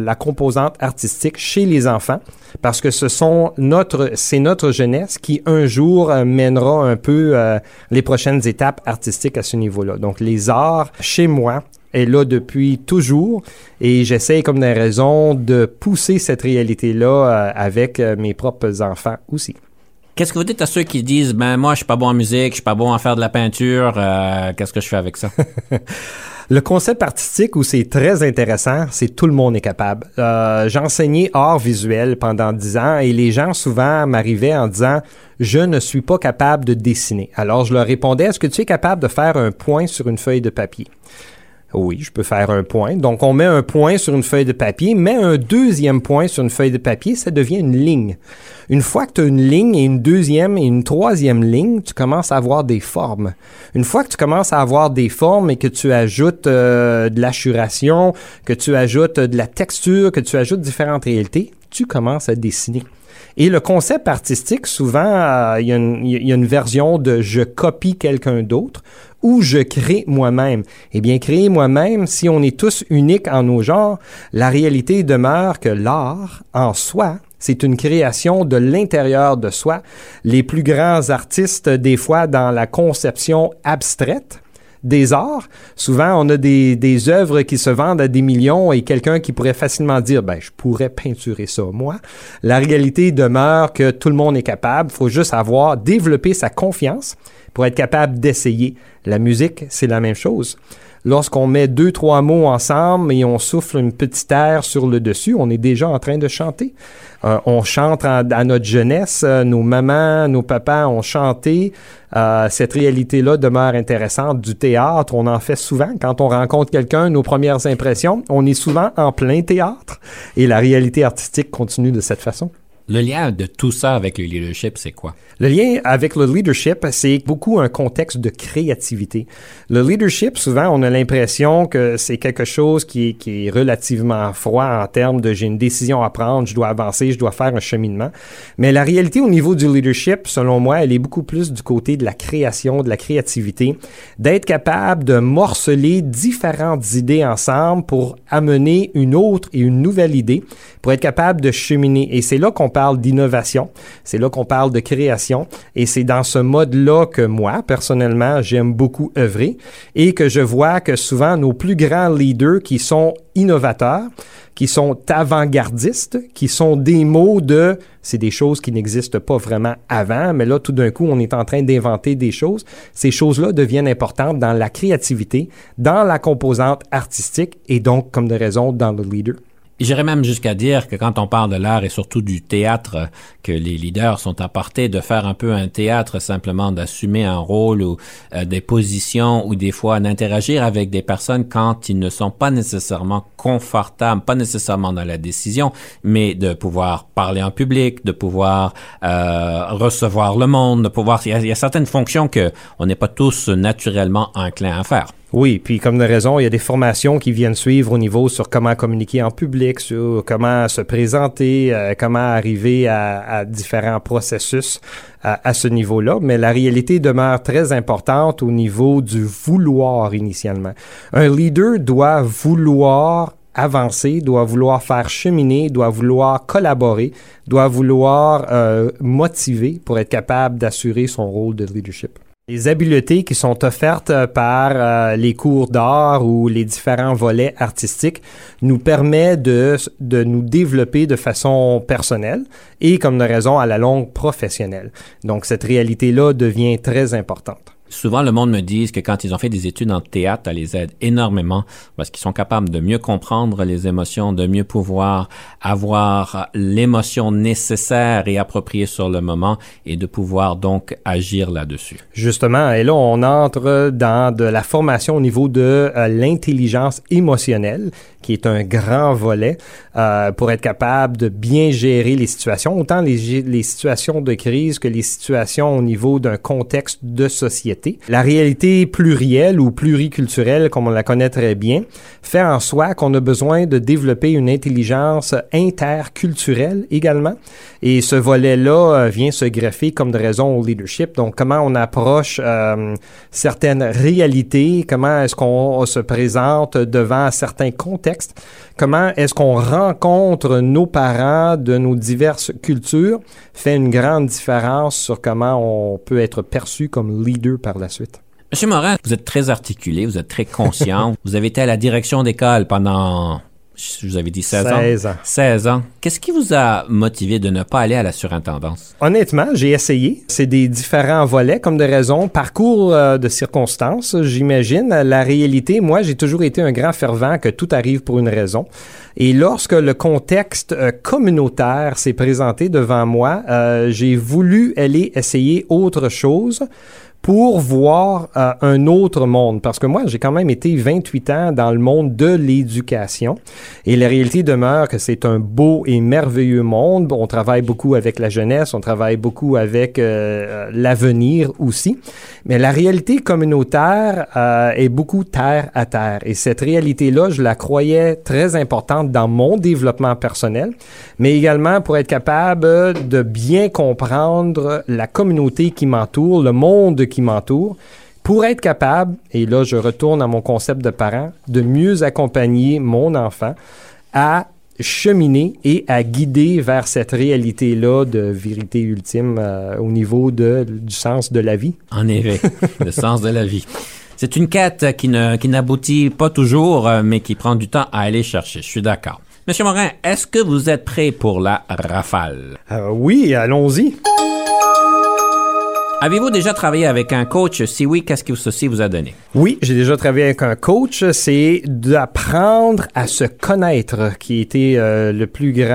la composante artistique chez les enfants parce que ce sont notre c'est notre jeunesse qui un jour euh, mènera un peu euh, les prochaines étapes artistiques à ce niveau-là. Donc les arts chez moi est là depuis toujours et j'essaie comme des raisons de pousser cette réalité-là avec mes propres enfants aussi. Qu'est-ce que vous dites à ceux qui disent ben moi je suis pas bon en musique, je suis pas bon à faire de la peinture, qu'est-ce que je fais avec ça? <laughs> Le concept artistique où c'est très intéressant, c'est tout le monde est capable. Euh, J'ai enseigné art visuel pendant dix ans et les gens souvent m'arrivaient en disant je ne suis pas capable de dessiner. Alors je leur répondais est-ce que tu es capable de faire un point sur une feuille de papier? Oui, je peux faire un point. Donc, on met un point sur une feuille de papier, met un deuxième point sur une feuille de papier, ça devient une ligne. Une fois que tu as une ligne et une deuxième et une troisième ligne, tu commences à avoir des formes. Une fois que tu commences à avoir des formes et que tu ajoutes euh, de l'assuration, que tu ajoutes de la texture, que tu ajoutes différentes réalités, tu commences à dessiner. Et le concept artistique, souvent, euh, il y, y, a une version de je copie quelqu'un d'autre ou je crée moi-même. Eh bien, créer moi-même, si on est tous uniques en nos genres, la réalité demeure que l'art, en soi, c'est une création de l'intérieur de soi. Les plus grands artistes, des fois, dans la conception abstraite, des arts. Souvent, on a des, des œuvres qui se vendent à des millions et quelqu'un qui pourrait facilement dire, ben, je pourrais peinturer ça, moi. La réalité demeure que tout le monde est capable. Faut juste avoir développé sa confiance pour être capable d'essayer. La musique, c'est la même chose. Lorsqu'on met deux, trois mots ensemble et on souffle une petite air sur le dessus, on est déjà en train de chanter. Euh, on chante à notre jeunesse, euh, nos mamans, nos papas ont chanté. Euh, cette réalité-là demeure intéressante. Du théâtre, on en fait souvent. Quand on rencontre quelqu'un, nos premières impressions, on est souvent en plein théâtre et la réalité artistique continue de cette façon. Le lien de tout ça avec le leadership, c'est quoi? Le lien avec le leadership, c'est beaucoup un contexte de créativité. Le leadership, souvent, on a l'impression que c'est quelque chose qui est, relativement froid en termes de j'ai une décision à prendre, je dois avancer, je dois faire un cheminement. Mais la réalité au niveau du leadership, selon moi, elle est beaucoup plus du côté de la création, de la créativité, d'être capable de morceler différentes idées ensemble pour amener une autre et une nouvelle idée, pour être capable de cheminer. Et c'est là qu'on parle d'innovation, c'est là qu'on parle de création, et c'est dans ce mode-là que moi, personnellement, j'aime beaucoup œuvrer, et que je vois que souvent nos plus grands leaders qui sont innovateurs, qui sont avant-gardistes, qui sont des mots de c'est des choses qui n'existent pas vraiment avant, mais là, tout d'un coup, on est en train d'inventer des choses. Ces choses-là deviennent importantes dans la créativité, dans la composante artistique et donc, comme de raison, dans le leader. J'irais même jusqu'à dire que quand on parle de l'art et surtout du théâtre, que les leaders sont apportés de faire un peu un théâtre, simplement d'assumer un rôle ou euh, des positions ou des fois d'interagir avec des personnes quand ils ne sont pas nécessairement confortables, pas nécessairement dans la décision, mais de pouvoir parler en public, de pouvoir euh, recevoir le monde, de pouvoir. Il y, a, certaines fonctions que on n'est pas tous naturellement enclins à faire. Oui, puis comme de raison, il y a des formations qui viennent suivre au niveau sur comment communiquer en public, sur comment se présenter, euh, comment arriver à, à différents processus à, à ce niveau-là. Mais la réalité demeure très importante au niveau du vouloir initialement. Un leader doit vouloir avancer, doit vouloir faire cheminer, doit vouloir collaborer, doit vouloir euh, motiver pour être capable d'assurer son rôle de leadership. Les habiletés qui sont offertes par euh, les cours d'art ou les différents volets artistiques nous permettent de, de nous développer de façon personnelle et, comme de raison, à la longue professionnelle. Donc, cette réalité-là devient très importante. Souvent, le monde me dit que quand ils ont fait des études en théâtre, ça les aide énormément parce qu'ils sont capables de mieux comprendre les émotions, de mieux pouvoir avoir l'émotion nécessaire et appropriée sur le moment et de pouvoir donc agir là-dessus. Justement, et là, on entre dans de la formation au niveau de euh, l'intelligence émotionnelle, qui est un grand volet euh, pour être capable de bien gérer les situations, autant les, situations de crise que les situations au niveau d'un contexte de société. La réalité plurielle ou pluriculturelle, comme on la connaît très bien, fait en soi qu'on a besoin de développer une intelligence interculturelle également. Et ce volet-là euh, vient se greffer comme de raison au leadership. Donc, comment on approche euh, certaines réalités, comment est-ce qu'on se présente devant certains contextes, comment est-ce qu'on rencontre nos parents de nos diverses cultures, fait une grande différence sur comment on peut être perçu comme leader par la suite. Monsieur Morin, vous êtes très articulé, vous êtes très conscient. <laughs> vous avez été à la direction d'école pendant, vous avais dit 16 ans. 16 ans. 16 ans. Qu'est-ce qui vous a motivé de ne pas aller à la surintendance? Honnêtement, j'ai essayé. C'est des différents volets comme de raisons. Parcours euh, de circonstances, j'imagine. La réalité, moi, j'ai toujours été un grand fervent que tout arrive pour une raison. Et lorsque le contexte euh, communautaire s'est présenté devant moi, euh, j'ai voulu aller essayer autre chose pour voir euh, un autre monde. Parce que moi, j'ai quand même été 28 ans dans le monde de l'éducation. Et la réalité demeure que c'est un beau et merveilleux monde. On travaille beaucoup avec la jeunesse, on travaille beaucoup avec euh, l'avenir aussi. Mais la réalité communautaire euh, est beaucoup terre à terre. Et cette réalité-là, je la croyais très importante dans mon développement personnel, mais également pour être capable de bien comprendre la communauté qui m'entoure, le monde qui m'entoure pour être capable, et là je retourne à mon concept de parent, de mieux accompagner mon enfant à cheminer et à guider vers cette réalité-là de vérité ultime euh, au niveau de, du sens de la vie. En effet, <laughs> le sens de la vie. C'est une quête qui ne qui n'aboutit pas toujours, euh, mais qui prend du temps à aller chercher. Je suis d'accord. Monsieur Morin, est-ce que vous êtes prêt pour la rafale? Euh, oui, allons-y. Avez-vous déjà travaillé avec un coach? Si oui, qu'est-ce que ceci vous a donné? Oui, j'ai déjà travaillé avec un coach. C'est d'apprendre à se connaître qui était euh, le plus grand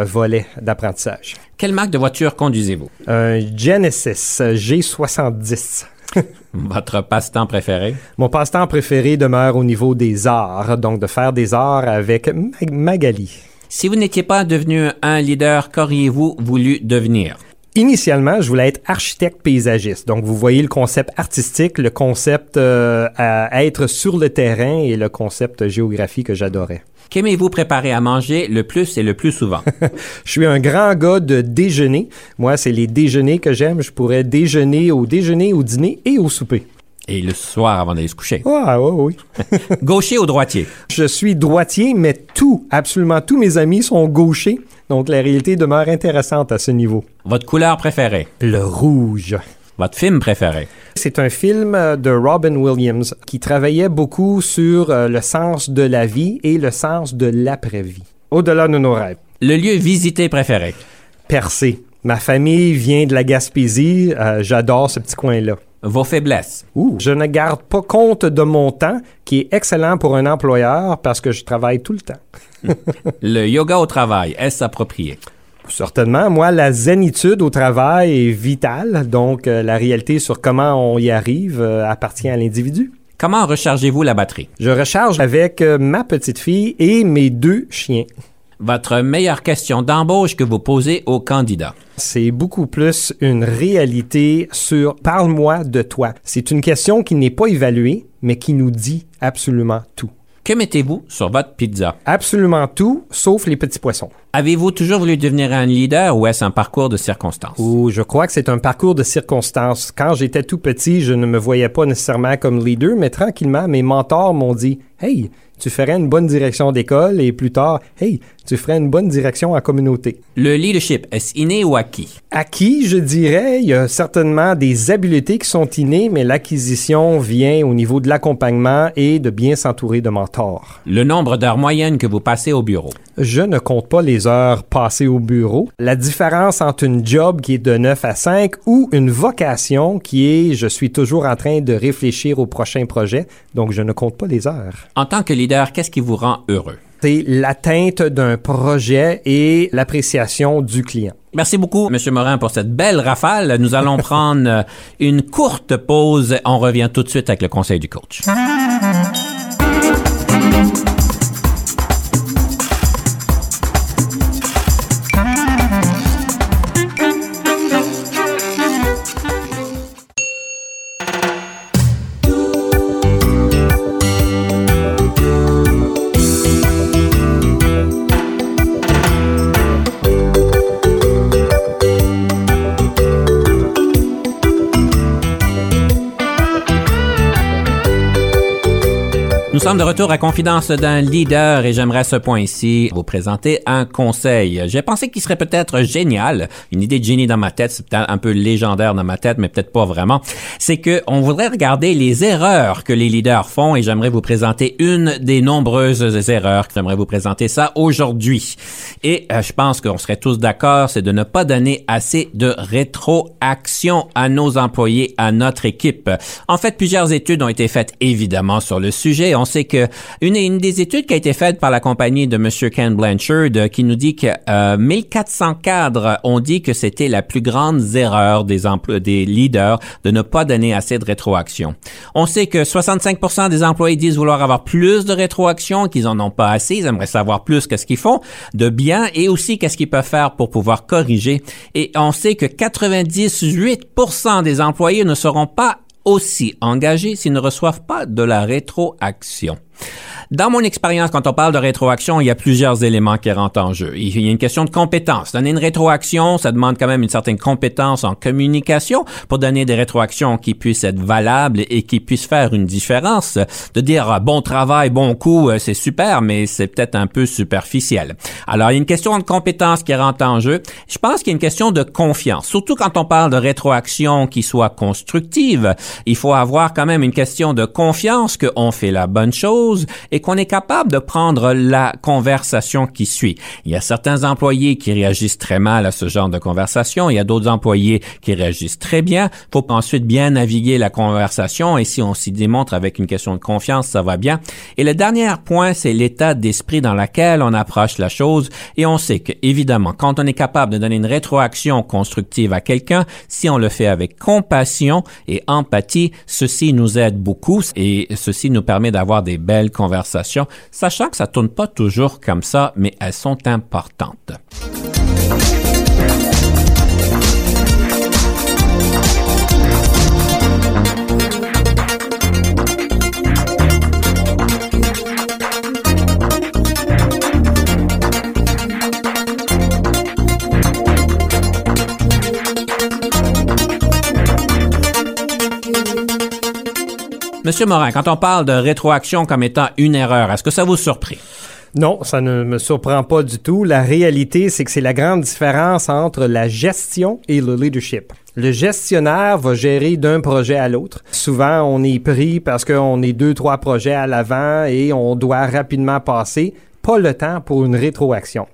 euh, volet d'apprentissage. Quelle marque de voiture conduisez-vous? Un Genesis G70. <laughs> Votre passe-temps préféré? Mon passe-temps préféré demeure au niveau des arts, donc de faire des arts avec Mag- Magali. Si vous n'étiez pas devenu un leader, qu'auriez-vous voulu devenir? Initialement, je voulais être architecte paysagiste. Donc, vous voyez le concept artistique, le concept euh, à être sur le terrain et le concept géographie que j'adorais. Qu'aimez-vous préparer à manger le plus et le plus souvent? <laughs> Je suis un grand gars de déjeuner. Moi, c'est les déjeuners que j'aime. Je pourrais déjeuner au déjeuner, au dîner et au souper. Et le soir avant d'aller se coucher. Ah, oui, oui. <laughs> Gaucher ou droitier? Je suis droitier, mais tout, absolument tous mes amis sont gauchers. Donc, la réalité demeure intéressante à ce niveau. Votre couleur préférée? Le rouge. Votre film préféré? C'est un film euh, de Robin Williams qui travaillait beaucoup sur euh, le sens de la vie et le sens de l'après-vie. Au-delà de nos rêves. Le lieu visité préféré? Percé. Ma famille vient de la Gaspésie. euh, J'adore ce petit coin-là. Vos faiblesses? Ouh, je ne garde pas compte de mon temps, qui est excellent pour un employeur parce que je travaille tout le temps. <laughs> Le yoga au travail, est-ce approprié? Certainement, moi, la zénitude au travail est vitale, donc euh, la réalité sur comment on y arrive euh, appartient à l'individu. Comment rechargez-vous la batterie? Je recharge avec euh, ma petite fille et mes deux chiens. Votre meilleure question d'embauche que vous posez aux candidats? C'est beaucoup plus une réalité sur parle-moi de toi. C'est une question qui n'est pas évaluée, mais qui nous dit absolument tout. Que mettez-vous sur votre pizza? Absolument tout, sauf les petits poissons. Avez-vous toujours voulu devenir un leader ou est-ce un parcours de circonstances? Ouh, je crois que c'est un parcours de circonstances. Quand j'étais tout petit, je ne me voyais pas nécessairement comme leader, mais tranquillement, mes mentors m'ont dit Hey, tu ferais une bonne direction d'école et plus tard, hey, tu ferais une bonne direction en communauté. Le leadership, est-ce inné ou acquis? Acquis, je dirais, il y a certainement des habiletés qui sont innées, mais l'acquisition vient au niveau de l'accompagnement et de bien s'entourer de mentors. Le nombre d'heures moyennes que vous passez au bureau? Je ne compte pas les heures passées au bureau. La différence entre une job qui est de 9 à 5 ou une vocation qui est je suis toujours en train de réfléchir au prochain projet, donc je ne compte pas les heures. En tant que leader, qu'est-ce qui vous rend heureux? C'est l'atteinte d'un projet et l'appréciation du client. Merci beaucoup, M. Morin, pour cette belle rafale. Nous allons <laughs> prendre euh, une courte pause. On revient tout de suite avec le conseil du coach. Sommes de retour à Confidence d'un leader et j'aimerais à ce point ici vous présenter un conseil. J'ai pensé qu'il serait peut-être génial, une idée de génie dans ma tête, c'est peut-être un peu légendaire dans ma tête, mais peut-être pas vraiment. C'est que on voudrait regarder les erreurs que les leaders font et j'aimerais vous présenter une des nombreuses erreurs. J'aimerais vous présenter ça aujourd'hui. Et euh, je pense qu'on serait tous d'accord, c'est de ne pas donner assez de rétroaction à nos employés, à notre équipe. En fait, plusieurs études ont été faites évidemment sur le sujet. Sait que une, une des études qui a été faite par la compagnie de Monsieur Ken Blanchard euh, qui nous dit que euh, 1400 cadres ont dit que c'était la plus grande erreur des emplois des leaders de ne pas donner assez de rétroaction. On sait que 65% des employés disent vouloir avoir plus de rétroaction, qu'ils en ont pas assez, ils aimeraient savoir plus qu'est-ce qu'ils font de bien et aussi qu'est-ce qu'ils peuvent faire pour pouvoir corriger. Et on sait que 98% des employés ne seront pas aussi engagés s'ils ne reçoivent pas de la rétroaction. Dans mon expérience, quand on parle de rétroaction, il y a plusieurs éléments qui rentrent en jeu. Il y a une question de compétence. Donner une rétroaction, ça demande quand même une certaine compétence en communication pour donner des rétroactions qui puissent être valables et qui puissent faire une différence. De dire ah, bon travail, bon coup, euh, c'est super, mais c'est peut-être un peu superficiel. Alors, il y a une question de compétence qui rentre en jeu. Je pense qu'il y a une question de confiance. Surtout quand on parle de rétroaction qui soit constructive, il faut avoir quand même une question de confiance qu'on fait la bonne chose et qu'on est capable de prendre la conversation qui suit. Il y a certains employés qui réagissent très mal à ce genre de conversation. Il y a d'autres employés qui réagissent très bien. Faut ensuite bien naviguer la conversation et si on s'y démontre avec une question de confiance, ça va bien. Et le dernier point, c'est l'état d'esprit dans lequel on approche la chose et on sait que, évidemment, quand on est capable de donner une rétroaction constructive à quelqu'un, si on le fait avec compassion et empathie, ceci nous aide beaucoup et ceci nous permet d'avoir des belles conversations sachant que ça tourne pas toujours comme ça, mais elles sont importantes. Monsieur Morin, quand on parle de rétroaction comme étant une erreur, est-ce que ça vous surprit? Non, ça ne me surprend pas du tout. La réalité, c'est que c'est la grande différence entre la gestion et le leadership. Le gestionnaire va gérer d'un projet à l'autre. Souvent, on est pris parce qu'on est deux, trois projets à l'avant et on doit rapidement passer. Pas le temps pour une rétroaction.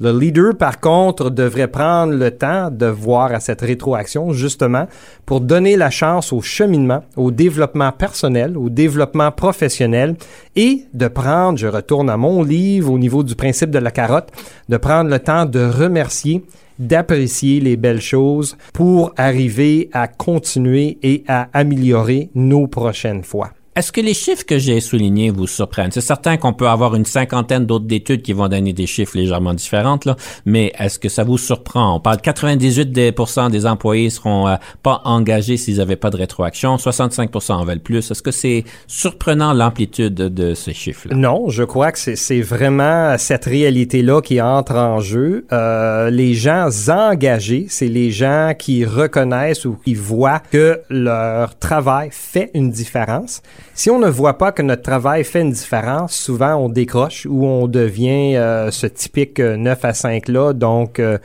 Le leader, par contre, devrait prendre le temps de voir à cette rétroaction, justement, pour donner la chance au cheminement, au développement personnel, au développement professionnel et de prendre, je retourne à mon livre au niveau du principe de la carotte, de prendre le temps de remercier d'apprécier les belles choses pour arriver à continuer et à améliorer nos prochaines fois. Est-ce que les chiffres que j'ai soulignés vous surprennent? C'est certain qu'on peut avoir une cinquantaine d'autres études qui vont donner des chiffres légèrement différents, là, mais est-ce que ça vous surprend? On parle de 98% des employés seront euh, pas engagés s'ils n'avaient pas de rétroaction, 65% en veulent plus. Est-ce que c'est surprenant l'amplitude de ces chiffres-là? Non, je crois que c'est vraiment cette réalité-là qui entre en jeu. Euh, les gens engagés, c'est les gens qui reconnaissent ou qui voient que leur travail fait une différence Si on ne voit pas que notre travail fait une différence, souvent on décroche ou on devient euh, ce typique 9 à 5 là. Donc, euh,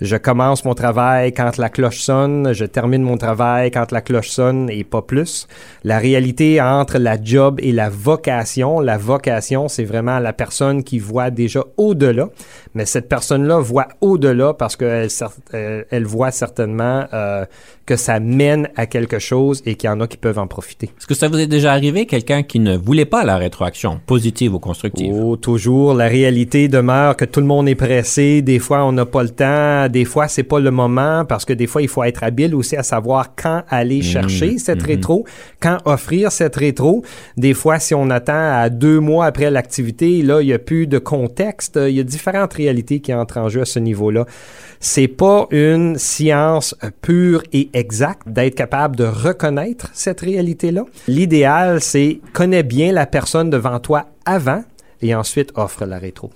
je commence mon travail quand la cloche sonne, je termine mon travail quand la cloche sonne et pas plus. La réalité entre la job et la vocation, la vocation, c'est vraiment la personne qui voit déjà au-delà, mais cette personne-là voit au-delà parce qu'elle elle, elle voit certainement euh, que ça mène à quelque chose et qu'il y en a qui peuvent en profiter. Est-ce que ça vous est déjà arrivé, quelqu'un qui ne voulait pas la rétroaction, positive ou constructive? Oh, toujours. La réalité demeure que tout le monde est pressé. Des fois, on n'a pas le temps. Des fois, c'est pas le moment parce que des fois, il faut être habile aussi à savoir quand aller Mmh, chercher cette mmh. rétro, quand offrir cette rétro. Des fois, si on attend à deux mois après l'activité, là, il n'y a plus de contexte. Il y a différentes réalités qui entrent en jeu à ce niveau-là. C'est pas une science pure et exacte d'être capable de reconnaître cette réalité-là. L'idéal, c'est connais bien la personne devant toi avant et ensuite offre la rétro.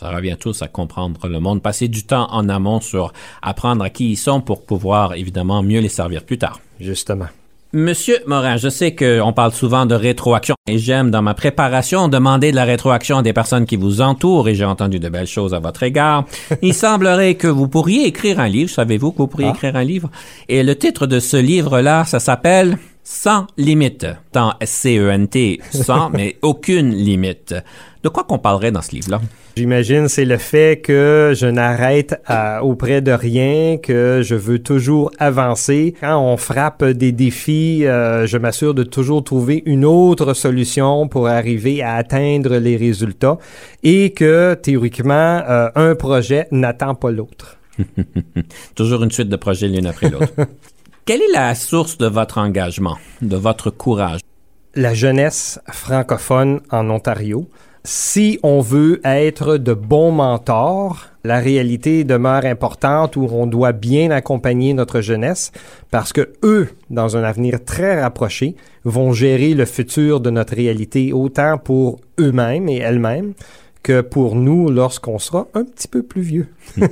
Ça revient tous à comprendre le monde, passer du temps en amont sur apprendre à qui ils sont pour pouvoir évidemment mieux les servir plus tard. Justement. Monsieur Morin, je sais qu'on parle souvent de rétroaction et j'aime dans ma préparation demander de la rétroaction à des personnes qui vous entourent et j'ai entendu de belles choses à votre égard. Il <laughs> semblerait que vous pourriez écrire un livre. Savez-vous que vous pourriez Ah. écrire un livre? Et le titre de ce livre-là, ça s'appelle Sans limite. Tant S-C-E-N-T, sans, <laughs> mais aucune limite. De quoi qu'on parlerait dans ce livre-là? J'imagine c'est le fait que je n'arrête à- auprès de rien, que je veux toujours avancer. Quand on frappe des défis, euh, je m'assure de toujours trouver une autre solution pour arriver à atteindre les résultats et que théoriquement, euh, un projet n'attend pas l'autre. <laughs> Toujours une suite de projets l'une après l'autre. <laughs> Quelle est la source de votre engagement, de votre courage? la jeunesse francophone en Ontario. Si on veut être de bons mentors, la réalité demeure importante où on doit bien accompagner notre jeunesse parce que eux, dans un avenir très rapproché, vont gérer le futur de notre réalité autant pour eux-mêmes et elles-mêmes que pour nous lorsqu'on sera un petit peu plus vieux. <laughs>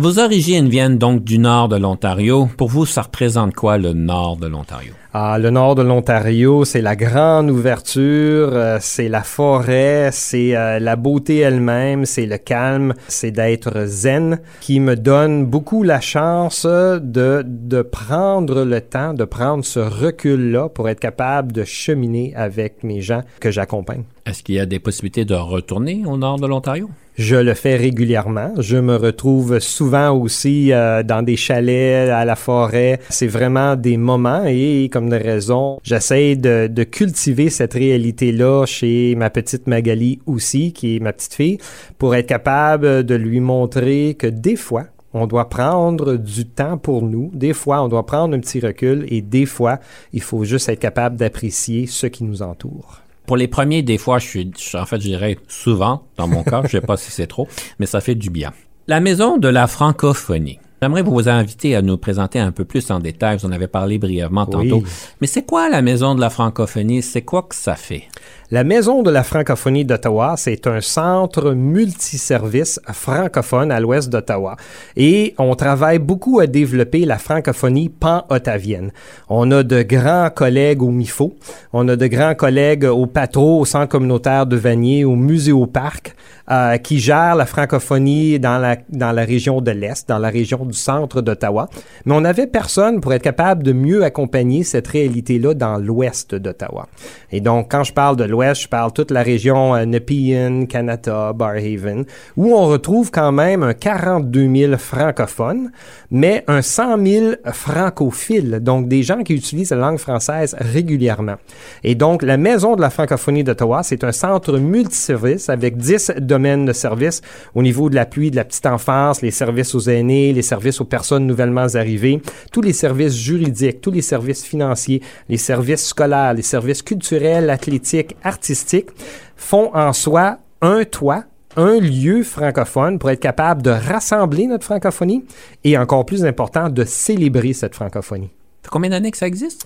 Vos origines viennent donc du nord de l'Ontario. Pour vous, ça représente quoi le nord de l'Ontario? Ah, le nord de l'Ontario, c'est la grande ouverture, euh, c'est la forêt, c'est euh, la beauté elle-même, c'est le calme, c'est d'être zen qui me donne beaucoup la chance de, de prendre le temps, de prendre ce recul-là pour être capable de cheminer avec mes gens que j'accompagne. Est-ce qu'il y a des possibilités de retourner au nord de l'Ontario? Je le fais régulièrement. Je me retrouve souvent aussi euh, dans des chalets à la forêt. C'est vraiment des moments et comme de raison, j'essaie de, de cultiver cette réalité-là chez ma petite Magali aussi, qui est ma petite fille, pour être capable de lui montrer que des fois, on doit prendre du temps pour nous. Des fois, on doit prendre un petit recul et des fois, il faut juste être capable d'apprécier ce qui nous entoure. Pour les premiers, des fois, je suis, en fait, je dirais souvent, dans mon cas, je sais pas si c'est trop, mais ça fait du bien. La maison de la francophonie. J'aimerais vous inviter à nous présenter un peu plus en détail. Vous en avez parlé brièvement tantôt. Oui. Mais c'est quoi la maison de la francophonie? C'est quoi que ça fait? La Maison de la francophonie d'Ottawa, c'est un centre multiservice francophone à l'ouest d'Ottawa. Et on travaille beaucoup à développer la francophonie pan-ottavienne. On a de grands collègues au MIFO, on a de grands collègues au Patro, au Centre communautaire de Vanier, au Musée au Parc, euh, qui gèrent la francophonie dans la, dans la région de l'Est, dans la région du centre d'Ottawa. Mais on n'avait personne pour être capable de mieux accompagner cette réalité-là dans l'ouest d'Ottawa. Et donc, quand je parle de l'ouest, je parle toute la région euh, Nepean, Canada, Barhaven, où on retrouve quand même un 42 000 francophones, mais un 100 000 francophiles, donc des gens qui utilisent la langue française régulièrement. Et donc, la Maison de la francophonie d'Ottawa, c'est un centre multiservice avec 10 domaines de services au niveau de l'appui de la petite enfance, les services aux aînés, les services aux personnes nouvellement arrivées, tous les services juridiques, tous les services financiers, les services scolaires, les services culturels, athlétiques, artistiques, font en soi un toit un lieu francophone pour être capable de rassembler notre francophonie et encore plus important, de célébrer cette francophonie. Combien d'années que ça existe?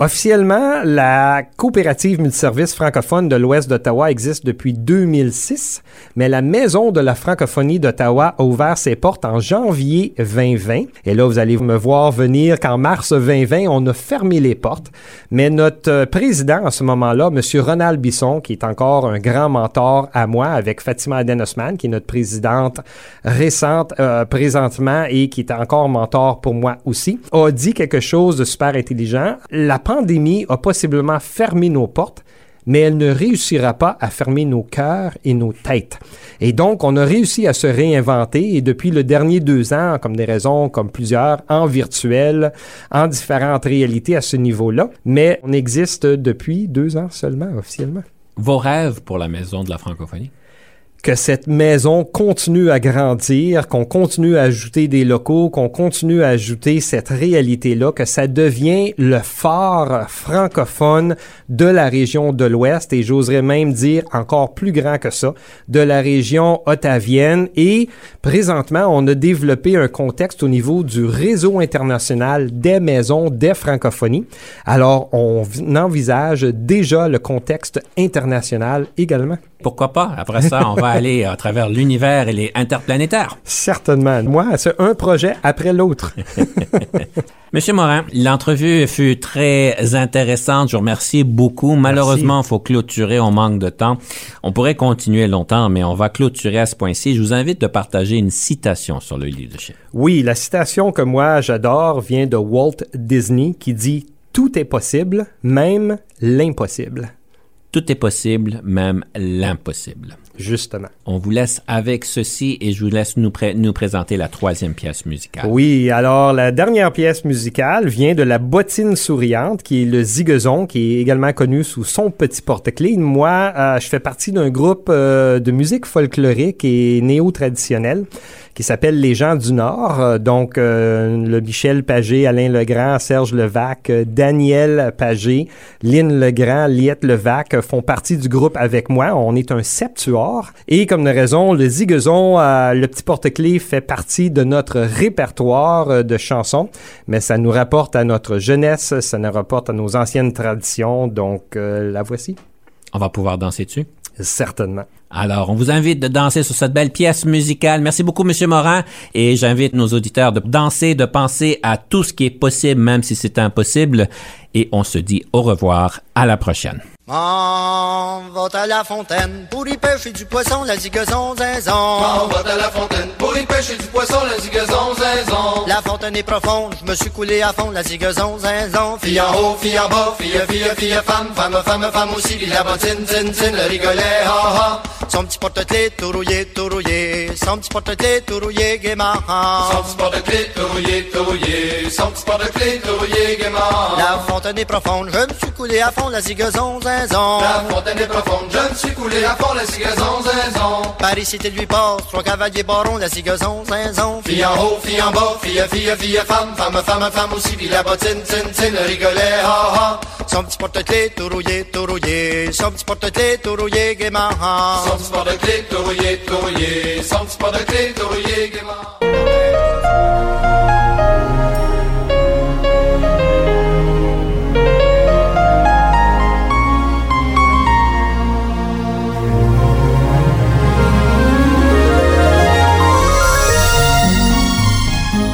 Officiellement, la coopérative multiservice francophone de l'Ouest d'Ottawa existe depuis 2006, mais la Maison de la francophonie d'Ottawa a ouvert ses portes en janvier 2020. Et là, vous allez me voir venir qu'en mars 2020, on a fermé les portes. Mais notre euh, président à ce moment-là, M. Ronald Bisson, qui est encore un grand mentor à moi, avec Fatima Aden Osman, qui est notre présidente récente euh, présentement et qui est encore mentor pour moi aussi, a dit quelque chose de super intelligent. Pandémie a possiblement fermé nos portes, mais elle ne réussira pas à fermer nos cœurs et nos têtes. Et donc, on a réussi à se réinventer et depuis le dernier deux ans, comme des raisons, comme plusieurs, en virtuel, en différentes réalités à ce niveau-là, mais on existe depuis deux ans seulement officiellement. Vos rêves pour la maison de la francophonie? Que cette maison continue à grandir, qu'on continue à ajouter des locaux, qu'on continue à ajouter cette réalité-là, que ça devient le phare francophone de la région de l'Ouest et j'oserais même dire encore plus grand que ça, de la région ottavienne. Et présentement, on a développé un contexte au niveau du réseau international des maisons des francophonies. Alors, on envisage déjà le contexte international également. Pourquoi pas? Après ça, on va aller à travers l'univers et les interplanétaires. Certainement. Moi, c'est un projet après l'autre. <laughs> Monsieur Morin, l'entrevue fut très intéressante. Je vous remercie beaucoup. Malheureusement, il faut clôturer. On manque de temps. On pourrait continuer longtemps, mais on va clôturer à ce point-ci. Je vous invite de partager une citation sur le leadership. Oui, la citation que moi j'adore vient de Walt Disney qui dit Tout est possible, même l'impossible. Tout est possible, même l'impossible. Justement. On vous laisse avec ceci et je vous laisse nous, nous présenter la troisième pièce musicale. Oui, alors la dernière pièce musicale vient de la bottine souriante qui est le zigazon, qui est également connu sous son petit porte-clés. Moi, euh, je fais partie d'un groupe euh, de musique folklorique et néo-traditionnelle qui s'appelle Les gens du Nord. Euh, donc, euh, le Michel Pagé, Alain Legrand, Serge Levac, euh, Daniel Pagé, Lynn Legrand, Liette Levac font partie du groupe avec moi. On est un septuor. Et comme de raison, le zigazon, le petit porte-clés fait partie de notre répertoire de chansons, mais ça nous rapporte à notre jeunesse, ça nous rapporte à nos anciennes traditions. Donc, la voici. On va pouvoir danser dessus? Certainement. Alors, on vous invite de danser sur cette belle pièce musicale. Merci beaucoup, Monsieur Morin. Et j'invite nos auditeurs de danser, de penser à tout ce qui est possible, même si c'est impossible. Et on se dit au revoir. À la prochaine. M'en va à la fontaine pour y pêcher du poisson, la zigazon zinzon. M'en va à la fontaine pour y pêcher du poisson, la zigazon zinzon. La fontaine est profonde, je me suis coulé à fond, la zigazon zinzon. Fille en haut, fille en bas, fille, fille, fille, femme, femme, femme, femme aussi, la bottine, tin, tin, le rigolet, ha, ha. Son petit porte-clés tout rouillé, tout rouillé, son petit porte-clés tout rouillé, gaiement. Son petit porte-clés tout rouillé, tout rouillé, son petit porte-clés tout rouillé, gaiement. La fontaine est profonde, je me suis coulé à fond, la zigazon zinzon. La fontaine est profonde, je me suis coulé à fond, la zigazon zinzon. Paris cité lui passe, trois cavaliers barons, la zigazon zinzon. Fille en haut, fille en bas, fille, fille, fille, femme, femme, femme, femme aussi, puis la bottine, tin, tin, le rigolet, ha, ha. Son petit porte-clés tout rouillé, tout rouillé, son petit porte-clés tout rouillé, gaiement. Son petit porte-clés tout rouillé, tout rouillé, son petit porte-clés tout rouillé, gaiement.